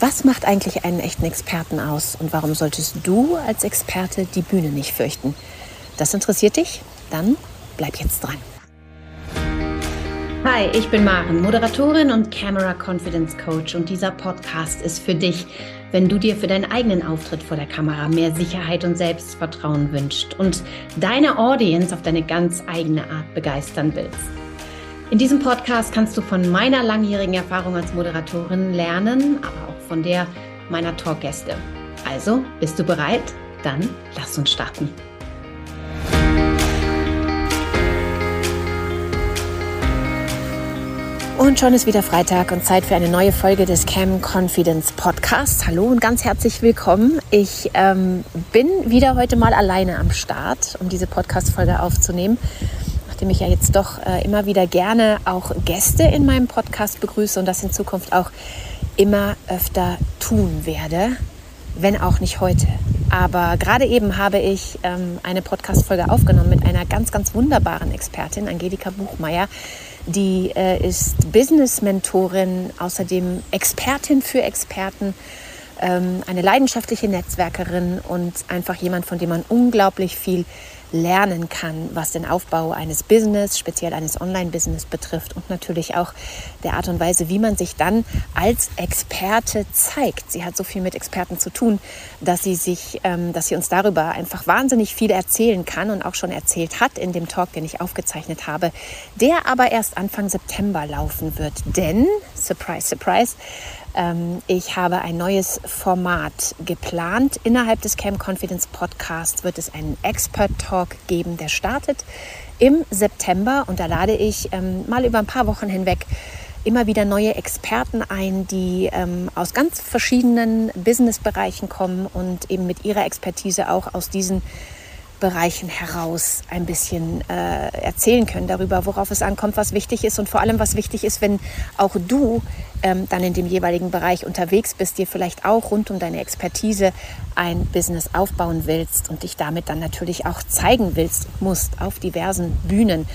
Was macht eigentlich einen echten Experten aus und warum solltest du als Experte die Bühne nicht fürchten? Das interessiert dich? Dann bleib jetzt dran. Hi, ich bin Maren, Moderatorin und Camera Confidence Coach und dieser Podcast ist für dich, wenn du dir für deinen eigenen Auftritt vor der Kamera mehr Sicherheit und Selbstvertrauen wünscht und deine Audience auf deine ganz eigene Art begeistern willst. In diesem Podcast kannst du von meiner langjährigen Erfahrung als Moderatorin lernen, aber auch von der meiner Talkgäste. Also, bist du bereit? Dann lass uns starten. Und schon ist wieder Freitag und Zeit für eine neue Folge des Cam Confidence Podcasts. Hallo und ganz herzlich willkommen. Ich ähm, bin wieder heute mal alleine am Start, um diese Podcast-Folge aufzunehmen nachdem ich ja jetzt doch äh, immer wieder gerne auch Gäste in meinem Podcast begrüße und das in Zukunft auch immer öfter tun werde, wenn auch nicht heute. Aber gerade eben habe ich ähm, eine Podcast-Folge aufgenommen mit einer ganz, ganz wunderbaren Expertin, Angelika Buchmeier. Die äh, ist Business-Mentorin, außerdem Expertin für Experten, ähm, eine leidenschaftliche Netzwerkerin und einfach jemand, von dem man unglaublich viel lernen kann, was den Aufbau eines Business, speziell eines Online-Business betrifft und natürlich auch der Art und Weise, wie man sich dann als Experte zeigt. Sie hat so viel mit Experten zu tun, dass sie sich, ähm, dass sie uns darüber einfach wahnsinnig viel erzählen kann und auch schon erzählt hat in dem Talk, den ich aufgezeichnet habe, der aber erst Anfang September laufen wird. Denn, surprise, surprise, ähm, ich habe ein neues Format geplant. Innerhalb des Camp Confidence Podcasts wird es einen Expert Talk geben, der startet im September und da lade ich ähm, mal über ein paar Wochen hinweg immer wieder neue Experten ein, die ähm, aus ganz verschiedenen Businessbereichen kommen und eben mit ihrer Expertise auch aus diesen Bereichen heraus ein bisschen äh, erzählen können darüber, worauf es ankommt, was wichtig ist und vor allem, was wichtig ist, wenn auch du ähm, dann in dem jeweiligen Bereich unterwegs bist, dir vielleicht auch rund um deine Expertise ein Business aufbauen willst und dich damit dann natürlich auch zeigen willst, musst auf diversen Bühnen.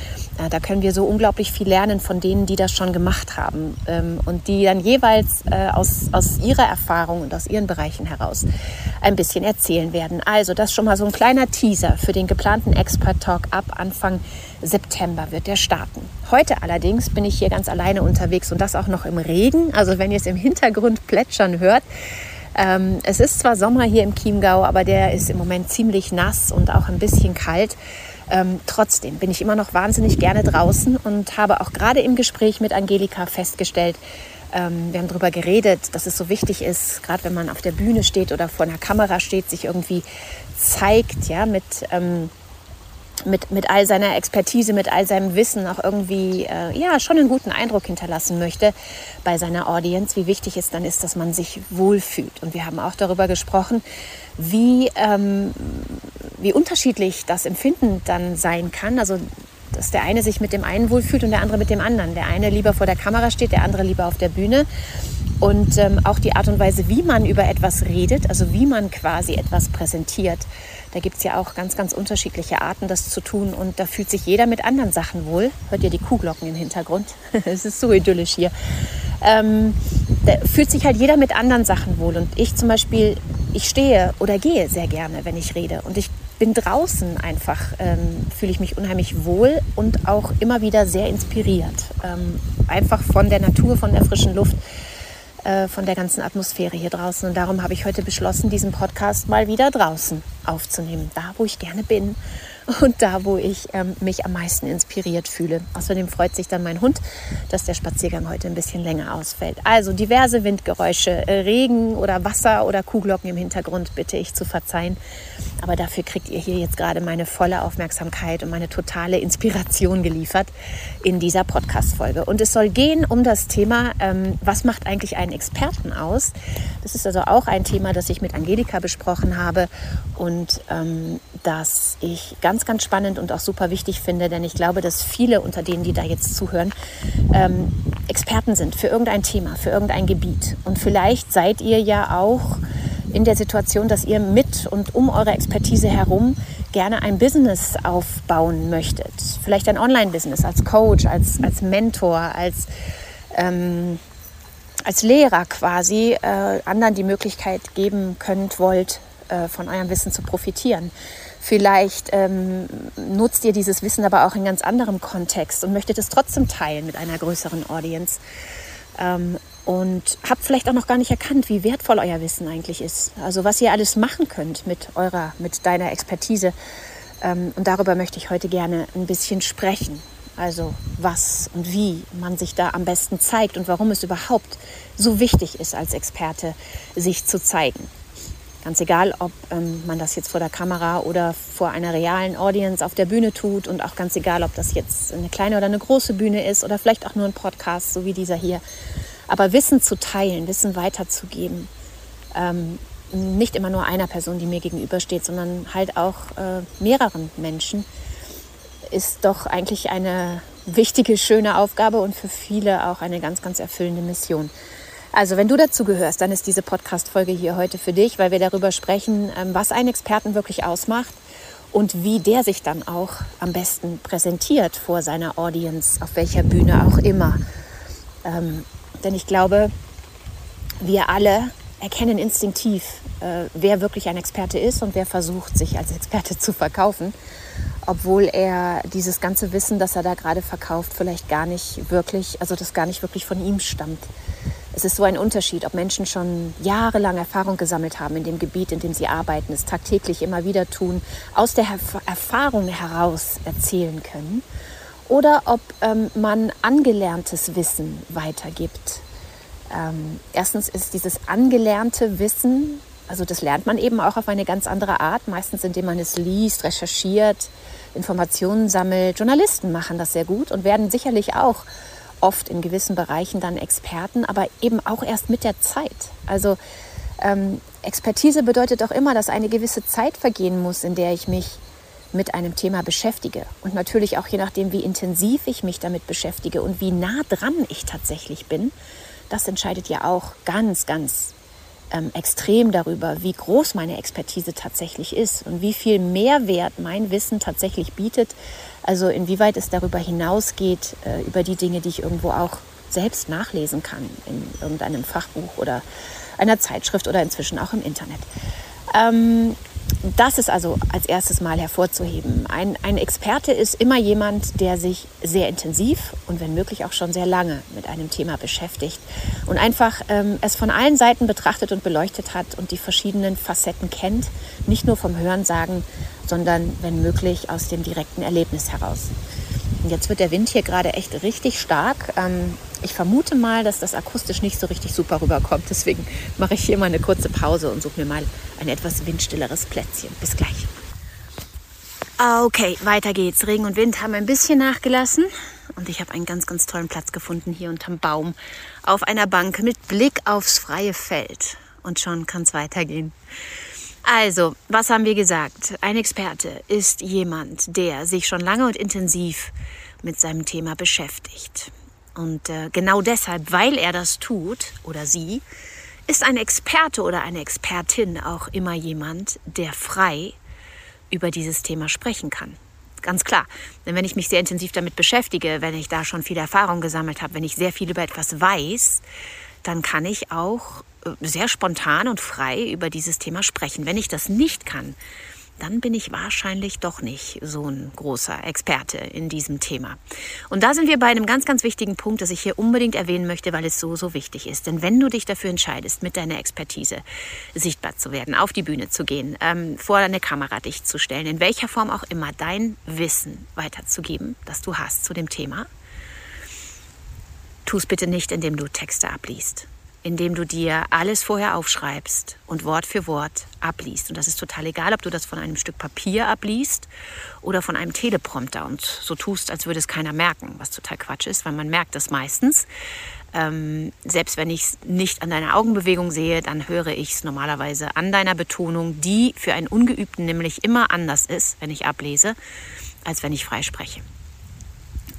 Äh, da können wir so unglaublich viel lernen von denen, die das schon gemacht haben ähm, und die dann jeweils äh, aus, aus ihrer Erfahrung und aus ihren Bereichen heraus ein bisschen erzählen werden. Also das schon mal so ein kleiner Teaser für den geplanten Expert Talk ab Anfang September wird der starten. Heute allerdings bin ich hier ganz alleine unterwegs und das auch noch im Regen. Also wenn ihr es im Hintergrund plätschern hört, ähm, es ist zwar Sommer hier im Chiemgau, aber der ist im Moment ziemlich nass und auch ein bisschen kalt. Ähm, trotzdem bin ich immer noch wahnsinnig gerne draußen und habe auch gerade im Gespräch mit Angelika festgestellt, ähm, wir haben darüber geredet, dass es so wichtig ist, gerade wenn man auf der Bühne steht oder vor einer Kamera steht, sich irgendwie zeigt, ja, mit, ähm, mit, mit all seiner Expertise, mit all seinem Wissen auch irgendwie, äh, ja, schon einen guten Eindruck hinterlassen möchte bei seiner Audience, wie wichtig es dann ist, dass man sich wohlfühlt. Und wir haben auch darüber gesprochen, wie, ähm, wie unterschiedlich das Empfinden dann sein kann. Also dass der eine sich mit dem einen wohlfühlt und der andere mit dem anderen. Der eine lieber vor der Kamera steht, der andere lieber auf der Bühne. Und ähm, auch die Art und Weise, wie man über etwas redet, also wie man quasi etwas präsentiert. Da gibt es ja auch ganz, ganz unterschiedliche Arten, das zu tun. Und da fühlt sich jeder mit anderen Sachen wohl. Hört ihr die Kuhglocken im Hintergrund? es ist so idyllisch hier. Ähm, da fühlt sich halt jeder mit anderen Sachen wohl. Und ich zum Beispiel, ich stehe oder gehe sehr gerne, wenn ich rede. Und ich bin draußen einfach, ähm, fühle ich mich unheimlich wohl und auch immer wieder sehr inspiriert. Ähm, einfach von der Natur, von der frischen Luft, äh, von der ganzen Atmosphäre hier draußen. Und darum habe ich heute beschlossen, diesen Podcast mal wieder draußen aufzunehmen, da wo ich gerne bin und da, wo ich ähm, mich am meisten inspiriert fühle. Außerdem freut sich dann mein Hund, dass der Spaziergang heute ein bisschen länger ausfällt. Also diverse Windgeräusche, äh, Regen oder Wasser oder Kuhglocken im Hintergrund bitte ich zu verzeihen. Aber dafür kriegt ihr hier jetzt gerade meine volle Aufmerksamkeit und meine totale Inspiration geliefert in dieser Podcast-Folge. Und es soll gehen um das Thema, ähm, was macht eigentlich einen Experten aus? Das ist also auch ein Thema, das ich mit Angelika besprochen habe und ähm, das ich ganz, ganz spannend und auch super wichtig finde, denn ich glaube, dass viele unter denen, die da jetzt zuhören, ähm, Experten sind für irgendein Thema, für irgendein Gebiet. Und vielleicht seid ihr ja auch in der Situation, dass ihr mit und um eure Expertise herum gerne ein Business aufbauen möchtet. Vielleicht ein Online-Business als Coach, als, als Mentor, als, ähm, als Lehrer quasi äh, anderen die Möglichkeit geben könnt, wollt, äh, von eurem Wissen zu profitieren. Vielleicht ähm, nutzt ihr dieses Wissen aber auch in ganz anderem Kontext und möchtet es trotzdem teilen mit einer größeren Audience. Ähm, und habt vielleicht auch noch gar nicht erkannt, wie wertvoll euer Wissen eigentlich ist. Also was ihr alles machen könnt mit eurer, mit deiner Expertise. Ähm, und darüber möchte ich heute gerne ein bisschen sprechen. Also was und wie man sich da am besten zeigt und warum es überhaupt so wichtig ist, als Experte sich zu zeigen. Ganz egal, ob ähm, man das jetzt vor der Kamera oder vor einer realen Audience auf der Bühne tut und auch ganz egal, ob das jetzt eine kleine oder eine große Bühne ist oder vielleicht auch nur ein Podcast, so wie dieser hier. Aber Wissen zu teilen, Wissen weiterzugeben, ähm, nicht immer nur einer Person, die mir gegenübersteht, sondern halt auch äh, mehreren Menschen, ist doch eigentlich eine wichtige, schöne Aufgabe und für viele auch eine ganz, ganz erfüllende Mission. Also wenn du dazu gehörst, dann ist diese Podcast-Folge hier heute für dich, weil wir darüber sprechen, ähm, was einen Experten wirklich ausmacht und wie der sich dann auch am besten präsentiert vor seiner Audience, auf welcher Bühne auch immer. Ähm, denn ich glaube, wir alle erkennen instinktiv, äh, wer wirklich ein Experte ist und wer versucht, sich als Experte zu verkaufen, obwohl er dieses ganze Wissen, das er da gerade verkauft, vielleicht gar nicht wirklich, also das gar nicht wirklich von ihm stammt. Es ist so ein Unterschied, ob Menschen schon jahrelang Erfahrung gesammelt haben in dem Gebiet, in dem sie arbeiten, es tagtäglich immer wieder tun, aus der Erfahrung heraus erzählen können, oder ob ähm, man angelerntes Wissen weitergibt. Ähm, erstens ist dieses angelernte Wissen, also das lernt man eben auch auf eine ganz andere Art, meistens indem man es liest, recherchiert, Informationen sammelt. Journalisten machen das sehr gut und werden sicherlich auch oft in gewissen Bereichen dann Experten, aber eben auch erst mit der Zeit. Also ähm, Expertise bedeutet auch immer, dass eine gewisse Zeit vergehen muss, in der ich mich mit einem Thema beschäftige. Und natürlich auch je nachdem, wie intensiv ich mich damit beschäftige und wie nah dran ich tatsächlich bin, das entscheidet ja auch ganz, ganz ähm, extrem darüber, wie groß meine Expertise tatsächlich ist und wie viel Mehrwert mein Wissen tatsächlich bietet. Also inwieweit es darüber hinausgeht, äh, über die Dinge, die ich irgendwo auch selbst nachlesen kann, in irgendeinem Fachbuch oder einer Zeitschrift oder inzwischen auch im Internet. Ähm, das ist also als erstes mal hervorzuheben. Ein, ein Experte ist immer jemand, der sich sehr intensiv und wenn möglich auch schon sehr lange mit einem Thema beschäftigt und einfach ähm, es von allen Seiten betrachtet und beleuchtet hat und die verschiedenen Facetten kennt, nicht nur vom Hörensagen, sondern wenn möglich aus dem direkten Erlebnis heraus. Und jetzt wird der Wind hier gerade echt richtig stark. Ähm, ich vermute mal, dass das akustisch nicht so richtig super rüberkommt. Deswegen mache ich hier mal eine kurze Pause und suche mir mal ein etwas windstilleres Plätzchen. Bis gleich. Okay, weiter geht's. Regen und Wind haben ein bisschen nachgelassen. Und ich habe einen ganz, ganz tollen Platz gefunden hier unterm Baum auf einer Bank mit Blick aufs freie Feld. Und schon kann es weitergehen. Also, was haben wir gesagt? Ein Experte ist jemand, der sich schon lange und intensiv mit seinem Thema beschäftigt. Und äh, genau deshalb, weil er das tut oder sie, ist ein Experte oder eine Expertin auch immer jemand, der frei über dieses Thema sprechen kann. Ganz klar. Denn wenn ich mich sehr intensiv damit beschäftige, wenn ich da schon viel Erfahrung gesammelt habe, wenn ich sehr viel über etwas weiß, dann kann ich auch äh, sehr spontan und frei über dieses Thema sprechen. Wenn ich das nicht kann, dann bin ich wahrscheinlich doch nicht so ein großer Experte in diesem Thema. Und da sind wir bei einem ganz, ganz wichtigen Punkt, das ich hier unbedingt erwähnen möchte, weil es so, so wichtig ist. Denn wenn du dich dafür entscheidest, mit deiner Expertise sichtbar zu werden, auf die Bühne zu gehen, ähm, vor eine Kamera dich zu stellen, in welcher Form auch immer dein Wissen weiterzugeben, das du hast zu dem Thema, tu es bitte nicht, indem du Texte abliest indem du dir alles vorher aufschreibst und Wort für Wort abliest. Und das ist total egal, ob du das von einem Stück Papier abliest oder von einem Teleprompter und so tust, als würde es keiner merken, was total Quatsch ist, weil man merkt das meistens. Ähm, selbst wenn ich es nicht an deiner Augenbewegung sehe, dann höre ich es normalerweise an deiner Betonung, die für einen Ungeübten nämlich immer anders ist, wenn ich ablese, als wenn ich frei spreche.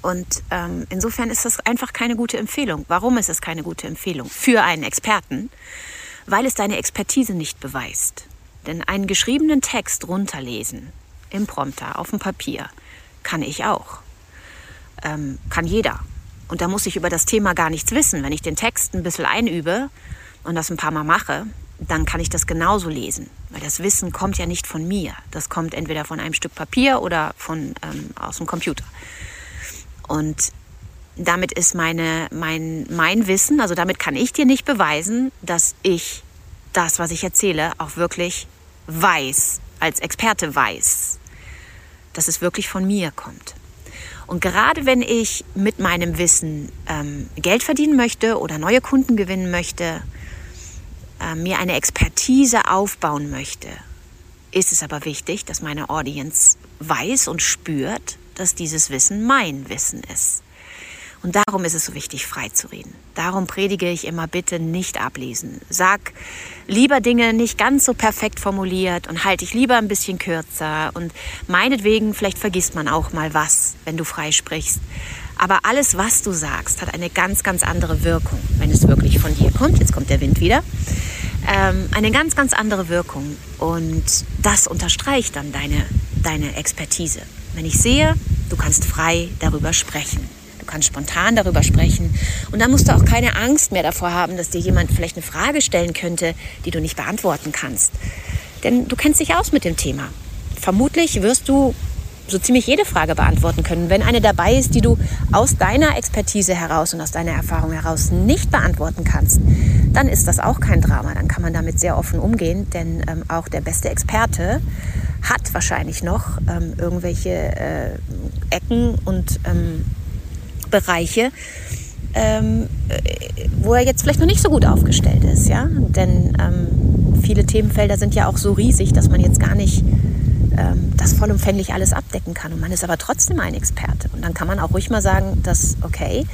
Und ähm, insofern ist das einfach keine gute Empfehlung. Warum ist es keine gute Empfehlung? Für einen Experten, weil es deine Expertise nicht beweist. Denn einen geschriebenen Text runterlesen, im Prompter, auf dem Papier, kann ich auch. Ähm, kann jeder. und da muss ich über das Thema gar nichts wissen. Wenn ich den Text ein bisschen einübe und das ein paar Mal mache, dann kann ich das genauso lesen. Weil das Wissen kommt ja nicht von mir. Das kommt entweder von einem Stück Papier oder von, ähm, aus dem Computer. Und damit ist meine, mein, mein Wissen, also damit kann ich dir nicht beweisen, dass ich das, was ich erzähle, auch wirklich weiß, als Experte weiß, dass es wirklich von mir kommt. Und gerade wenn ich mit meinem Wissen ähm, Geld verdienen möchte oder neue Kunden gewinnen möchte, äh, mir eine Expertise aufbauen möchte, ist es aber wichtig, dass meine Audience weiß und spürt, dass dieses Wissen mein Wissen ist. Und darum ist es so wichtig, frei zu reden. Darum predige ich immer, bitte nicht ablesen. Sag lieber Dinge nicht ganz so perfekt formuliert und halte ich lieber ein bisschen kürzer. Und meinetwegen, vielleicht vergisst man auch mal was, wenn du frei sprichst. Aber alles, was du sagst, hat eine ganz, ganz andere Wirkung, wenn es wirklich von dir kommt. Jetzt kommt der Wind wieder. Ähm, eine ganz, ganz andere Wirkung. Und das unterstreicht dann deine, deine Expertise. Wenn ich sehe, du kannst frei darüber sprechen kannst spontan darüber sprechen. Und dann musst du auch keine Angst mehr davor haben, dass dir jemand vielleicht eine Frage stellen könnte, die du nicht beantworten kannst. Denn du kennst dich aus mit dem Thema. Vermutlich wirst du so ziemlich jede Frage beantworten können. Wenn eine dabei ist, die du aus deiner Expertise heraus und aus deiner Erfahrung heraus nicht beantworten kannst, dann ist das auch kein Drama. Dann kann man damit sehr offen umgehen, denn ähm, auch der beste Experte hat wahrscheinlich noch ähm, irgendwelche äh, Ecken und ähm, Bereiche, ähm, wo er jetzt vielleicht noch nicht so gut aufgestellt ist, ja. Denn ähm, viele Themenfelder sind ja auch so riesig, dass man jetzt gar nicht ähm, das vollumfänglich alles abdecken kann. Und man ist aber trotzdem ein Experte. Und dann kann man auch ruhig mal sagen, dass, okay,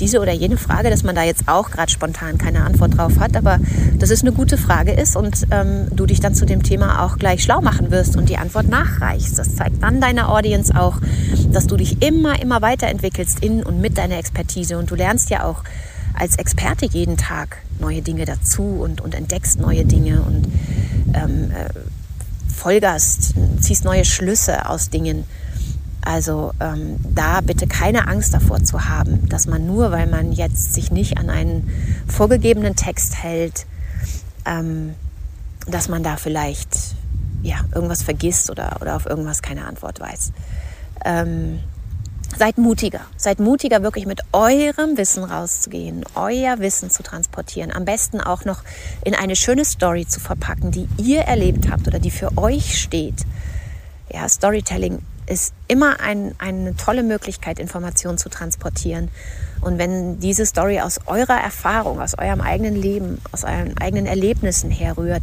diese oder jene Frage, dass man da jetzt auch gerade spontan keine Antwort drauf hat, aber dass es eine gute Frage ist und ähm, du dich dann zu dem Thema auch gleich schlau machen wirst und die Antwort nachreichst. Das zeigt dann deiner Audience auch, dass du dich immer, immer weiterentwickelst in und mit deiner Expertise. Und du lernst ja auch als Experte jeden Tag neue Dinge dazu und, und entdeckst neue Dinge und ähm, folgerst, ziehst neue Schlüsse aus Dingen. Also ähm, da bitte keine Angst davor zu haben, dass man nur, weil man jetzt sich nicht an einen vorgegebenen Text hält, ähm, dass man da vielleicht ja, irgendwas vergisst oder, oder auf irgendwas keine Antwort weiß. Ähm, Seid mutiger. Seid mutiger, wirklich mit eurem Wissen rauszugehen, euer Wissen zu transportieren. Am besten auch noch in eine schöne Story zu verpacken, die ihr erlebt habt oder die für euch steht. Ja, Storytelling ist immer ein, eine tolle Möglichkeit, Informationen zu transportieren. Und wenn diese Story aus eurer Erfahrung, aus eurem eigenen Leben, aus euren eigenen Erlebnissen herrührt,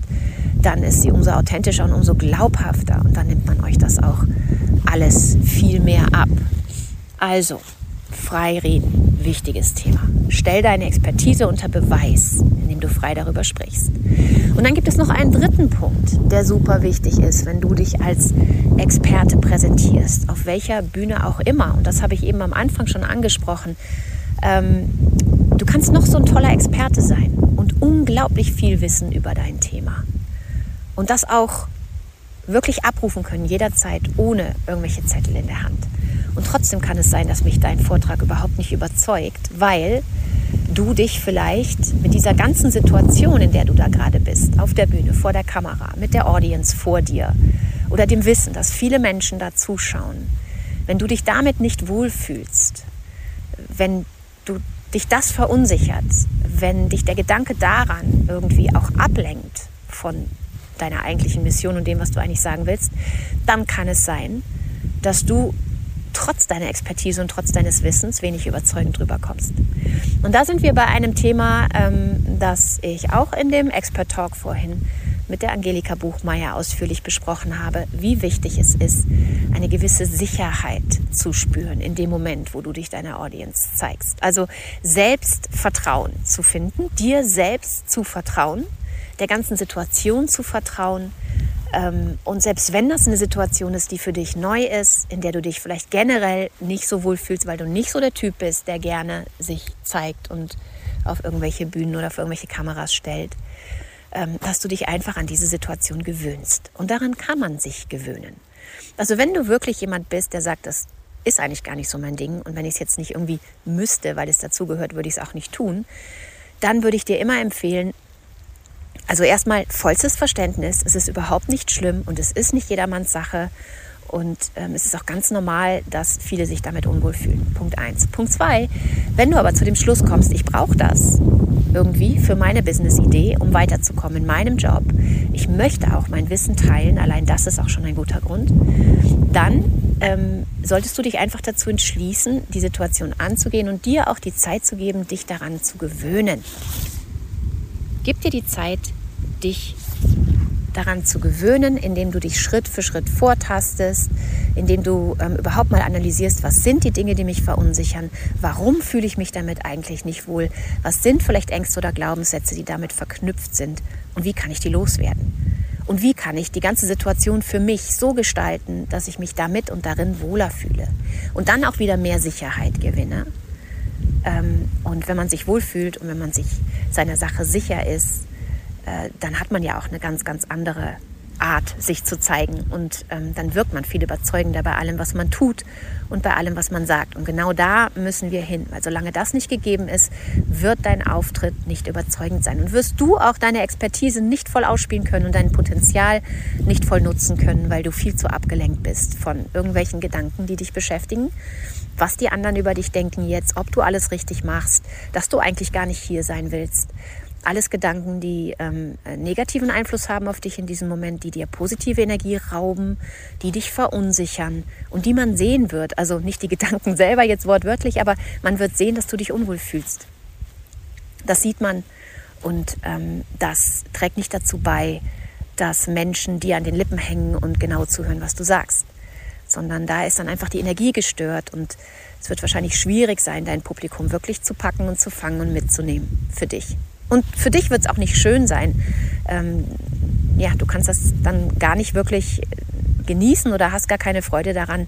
dann ist sie umso authentischer und umso glaubhafter. Und dann nimmt man euch das auch alles viel mehr ab. Also, frei reden, wichtiges Thema. Stell deine Expertise unter Beweis, indem du frei darüber sprichst. Und dann gibt es noch einen dritten Punkt, der super wichtig ist, wenn du dich als Experte präsentierst, auf welcher Bühne auch immer. Und das habe ich eben am Anfang schon angesprochen. Ähm, du kannst noch so ein toller Experte sein und unglaublich viel wissen über dein Thema. Und das auch wirklich abrufen können, jederzeit, ohne irgendwelche Zettel in der Hand. Und trotzdem kann es sein, dass mich dein Vortrag überhaupt nicht überzeugt, weil du dich vielleicht mit dieser ganzen Situation, in der du da gerade bist, auf der Bühne, vor der Kamera, mit der Audience vor dir oder dem Wissen, dass viele Menschen da zuschauen, wenn du dich damit nicht wohlfühlst, wenn du dich das verunsichert, wenn dich der Gedanke daran irgendwie auch ablenkt von deiner eigentlichen Mission und dem, was du eigentlich sagen willst, dann kann es sein, dass du trotz deiner Expertise und trotz deines Wissens wenig überzeugend drüber kommst. Und da sind wir bei einem Thema, ähm, das ich auch in dem Expert Talk vorhin mit der Angelika Buchmeier ausführlich besprochen habe, wie wichtig es ist, eine gewisse Sicherheit zu spüren in dem Moment, wo du dich deiner Audience zeigst. Also Selbstvertrauen zu finden, dir selbst zu vertrauen, der ganzen Situation zu vertrauen, ähm, und selbst wenn das eine Situation ist, die für dich neu ist, in der du dich vielleicht generell nicht so wohl fühlst, weil du nicht so der Typ bist, der gerne sich zeigt und auf irgendwelche Bühnen oder auf irgendwelche Kameras stellt, ähm, dass du dich einfach an diese Situation gewöhnst. Und daran kann man sich gewöhnen. Also wenn du wirklich jemand bist, der sagt, dass ist eigentlich gar nicht so mein Ding. Und wenn ich es jetzt nicht irgendwie müsste, weil es dazugehört, würde ich es auch nicht tun. Dann würde ich dir immer empfehlen, also erstmal vollstes Verständnis, es ist überhaupt nicht schlimm und es ist nicht jedermanns Sache. Und ähm, es ist auch ganz normal, dass viele sich damit unwohl fühlen. Punkt eins. Punkt zwei, wenn du aber zu dem Schluss kommst, ich brauche das irgendwie für meine Business-Idee, um weiterzukommen in meinem Job, ich möchte auch mein Wissen teilen, allein das ist auch schon ein guter Grund, dann ähm, solltest du dich einfach dazu entschließen, die Situation anzugehen und dir auch die Zeit zu geben, dich daran zu gewöhnen. Gib dir die Zeit, dich daran zu gewöhnen, indem du dich Schritt für Schritt vortastest, indem du ähm, überhaupt mal analysierst, was sind die Dinge, die mich verunsichern, warum fühle ich mich damit eigentlich nicht wohl, was sind vielleicht Ängste oder Glaubenssätze, die damit verknüpft sind und wie kann ich die loswerden. Und wie kann ich die ganze Situation für mich so gestalten, dass ich mich damit und darin wohler fühle und dann auch wieder mehr Sicherheit gewinne. Ähm, und wenn man sich wohlfühlt und wenn man sich seiner Sache sicher ist, äh, dann hat man ja auch eine ganz, ganz andere Art, sich zu zeigen. Und ähm, dann wirkt man viel überzeugender bei allem, was man tut und bei allem, was man sagt. Und genau da müssen wir hin. Weil solange das nicht gegeben ist, wird dein Auftritt nicht überzeugend sein. Und wirst du auch deine Expertise nicht voll ausspielen können und dein Potenzial nicht voll nutzen können, weil du viel zu abgelenkt bist von irgendwelchen Gedanken, die dich beschäftigen. Was die anderen über dich denken jetzt, ob du alles richtig machst, dass du eigentlich gar nicht hier sein willst alles Gedanken, die ähm, negativen Einfluss haben auf dich in diesem Moment, die dir positive Energie rauben, die dich verunsichern und die man sehen wird. Also nicht die Gedanken selber jetzt wortwörtlich, aber man wird sehen, dass du dich unwohl fühlst. Das sieht man und ähm, das trägt nicht dazu bei, dass Menschen dir an den Lippen hängen und genau zuhören, was du sagst, sondern da ist dann einfach die Energie gestört und es wird wahrscheinlich schwierig sein, dein Publikum wirklich zu packen und zu fangen und mitzunehmen für dich. Und für dich wird es auch nicht schön sein. Ähm, ja, du kannst das dann gar nicht wirklich genießen oder hast gar keine Freude daran,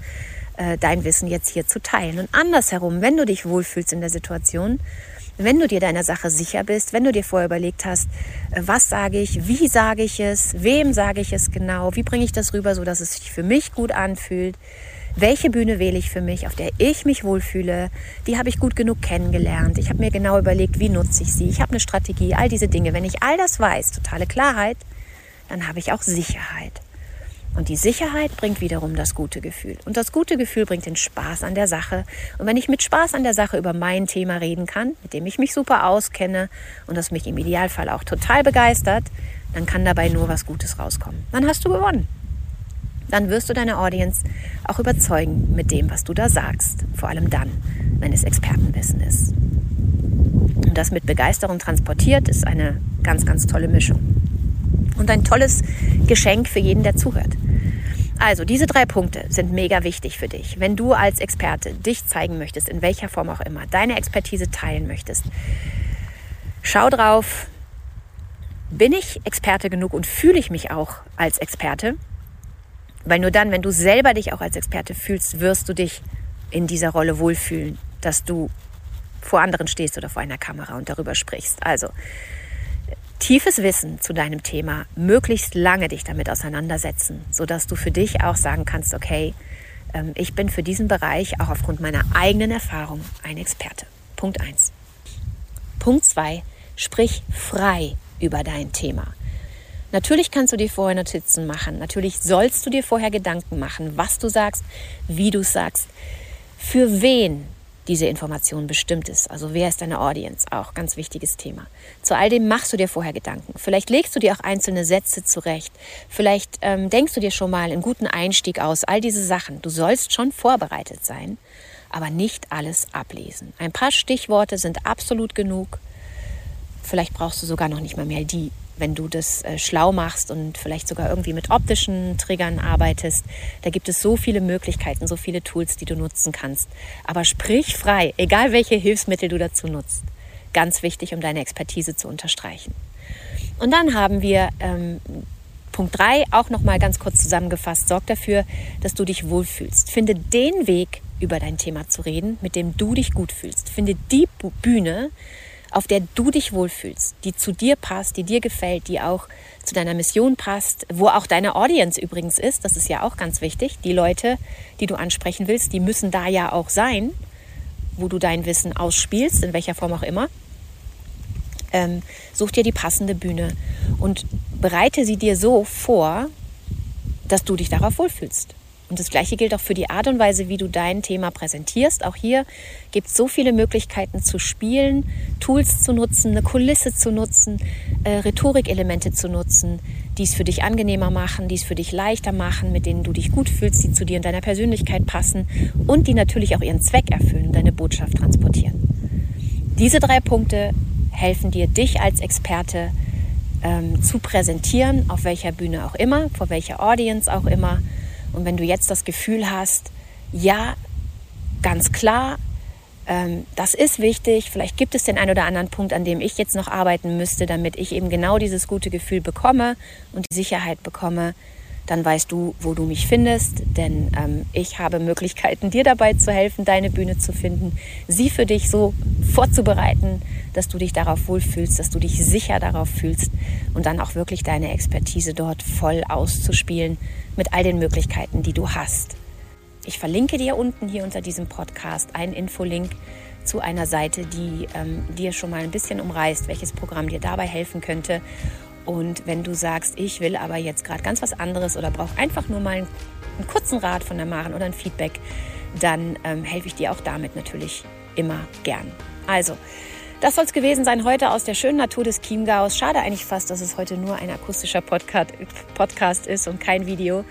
äh, dein Wissen jetzt hier zu teilen. Und andersherum, wenn du dich wohlfühlst in der Situation, wenn du dir deiner Sache sicher bist, wenn du dir vorher überlegt hast, äh, was sage ich, wie sage ich es, wem sage ich es genau, wie bringe ich das rüber, so dass es sich für mich gut anfühlt, welche Bühne wähle ich für mich, auf der ich mich wohlfühle, die habe ich gut genug kennengelernt, ich habe mir genau überlegt, wie nutze ich sie, ich habe eine Strategie, all diese Dinge. Wenn ich all das weiß, totale Klarheit, dann habe ich auch Sicherheit. Und die Sicherheit bringt wiederum das gute Gefühl. Und das gute Gefühl bringt den Spaß an der Sache. Und wenn ich mit Spaß an der Sache über mein Thema reden kann, mit dem ich mich super auskenne und das mich im Idealfall auch total begeistert, dann kann dabei nur was Gutes rauskommen. Dann hast du gewonnen dann wirst du deine Audience auch überzeugen mit dem, was du da sagst. Vor allem dann, wenn es Expertenwissen ist. Und das mit Begeisterung transportiert ist eine ganz, ganz tolle Mischung. Und ein tolles Geschenk für jeden, der zuhört. Also, diese drei Punkte sind mega wichtig für dich. Wenn du als Experte dich zeigen möchtest, in welcher Form auch immer, deine Expertise teilen möchtest, schau drauf, bin ich Experte genug und fühle ich mich auch als Experte? Weil nur dann, wenn du selber dich auch als Experte fühlst, wirst du dich in dieser Rolle wohlfühlen, dass du vor anderen stehst oder vor einer Kamera und darüber sprichst. Also tiefes Wissen zu deinem Thema, möglichst lange dich damit auseinandersetzen, sodass du für dich auch sagen kannst, okay, ähm, ich bin für diesen Bereich auch aufgrund meiner eigenen Erfahrung ein Experte. Punkt 1. Punkt 2. Sprich frei über dein Thema. Natürlich kannst du dir vorher Notizen machen. Natürlich sollst du dir vorher Gedanken machen, was du sagst, wie du sagst, für wen diese Information bestimmt ist. Also wer ist deine Audience? Auch ganz wichtiges Thema. Zu all dem machst du dir vorher Gedanken. Vielleicht legst du dir auch einzelne Sätze zurecht. Vielleicht ähm, denkst du dir schon mal einen guten Einstieg aus. All diese Sachen. Du sollst schon vorbereitet sein, aber nicht alles ablesen. Ein paar Stichworte sind absolut genug. Vielleicht brauchst du sogar noch nicht mal mehr die wenn du das äh, schlau machst und vielleicht sogar irgendwie mit optischen Triggern arbeitest. Da gibt es so viele Möglichkeiten, so viele Tools, die du nutzen kannst. Aber sprich frei, egal welche Hilfsmittel du dazu nutzt. Ganz wichtig, um deine Expertise zu unterstreichen. Und dann haben wir ähm, Punkt 3 auch nochmal ganz kurz zusammengefasst. Sorg dafür, dass du dich wohlfühlst. Finde den Weg, über dein Thema zu reden, mit dem du dich gut fühlst. Finde die Bühne, auf der du dich wohlfühlst, die zu dir passt, die dir gefällt, die auch zu deiner Mission passt, wo auch deine Audience übrigens ist, das ist ja auch ganz wichtig. Die Leute, die du ansprechen willst, die müssen da ja auch sein, wo du dein Wissen ausspielst, in welcher Form auch immer. Ähm, such dir die passende Bühne und bereite sie dir so vor, dass du dich darauf wohlfühlst. Und das Gleiche gilt auch für die Art und Weise, wie du dein Thema präsentierst. Auch hier gibt es so viele Möglichkeiten zu spielen, Tools zu nutzen, eine Kulisse zu nutzen, äh, Rhetorikelemente zu nutzen, die es für dich angenehmer machen, die es für dich leichter machen, mit denen du dich gut fühlst, die zu dir und deiner Persönlichkeit passen und die natürlich auch ihren Zweck erfüllen und deine Botschaft transportieren. Diese drei Punkte helfen dir, dich als Experte ähm, zu präsentieren, auf welcher Bühne auch immer, vor welcher Audience auch immer und wenn du jetzt das Gefühl hast, ja, ganz klar, ähm, das ist wichtig, vielleicht gibt es den einen oder anderen Punkt, an dem ich jetzt noch arbeiten müsste, damit ich eben genau dieses gute Gefühl bekomme und die Sicherheit bekomme, dann weißt du, wo du mich findest, denn ähm, ich habe Möglichkeiten, dir dabei zu helfen, deine Bühne zu finden, sie für dich so vorzubereiten, dass du dich darauf wohlfühlst, dass du dich sicher darauf fühlst und dann auch wirklich deine Expertise dort voll auszuspielen mit all den Möglichkeiten, die du hast. Ich verlinke dir unten hier unter diesem Podcast einen Infolink zu einer Seite, die ähm, dir schon mal ein bisschen umreißt, welches Programm dir dabei helfen könnte. Und wenn du sagst, ich will aber jetzt gerade ganz was anderes oder brauche einfach nur mal einen, einen, kurzen Rat von der Maren oder ein Feedback, dann ähm, helfe ich dir auch damit natürlich immer gern. Also, das soll es gewesen sein heute aus der schönen Natur des Chiemgaus. Schade eigentlich fast, dass es heute nur ein akustischer Podcast, Podcast ist und kein Video.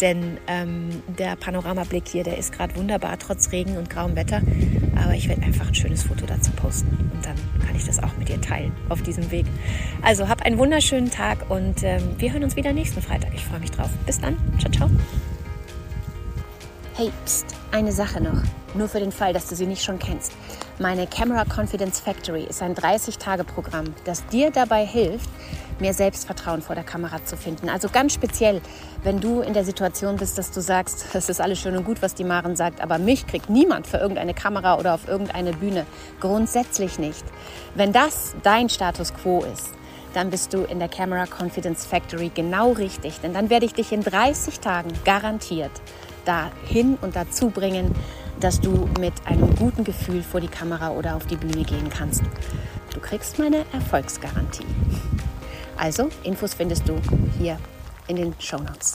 Denn ähm, der Panoramablick hier, der ist gerade wunderbar, trotz Regen und grauem Wetter. Aber ich werde einfach ein schönes Foto dazu posten und dann kann ich das auch mit dir teilen auf diesem Weg. Also hab einen wunderschönen Tag und ähm, wir hören uns wieder nächsten Freitag. Ich freue mich drauf. Bis dann. Ciao, ciao. Hey, pst, eine Sache noch. Nur für den Fall, dass du sie nicht schon kennst. Meine Camera Confidence Factory ist ein 30-Tage-Programm, das dir dabei hilft, mehr Selbstvertrauen vor der Kamera zu finden. Also ganz speziell, wenn du in der Situation bist, dass du sagst, das ist alles schön und gut, was die Maren sagt, aber mich kriegt niemand für irgendeine Kamera oder auf irgendeine Bühne. Grundsätzlich nicht. Wenn das dein Status quo ist, dann bist du in der Camera Confidence Factory genau richtig. Denn dann werde ich dich in 30 Tagen garantiert dahin und dazu bringen, dass du mit einem guten Gefühl vor die Kamera oder auf die Bühne gehen kannst. Du kriegst meine Erfolgsgarantie. Also, Infos findest du hier in den Show Notes.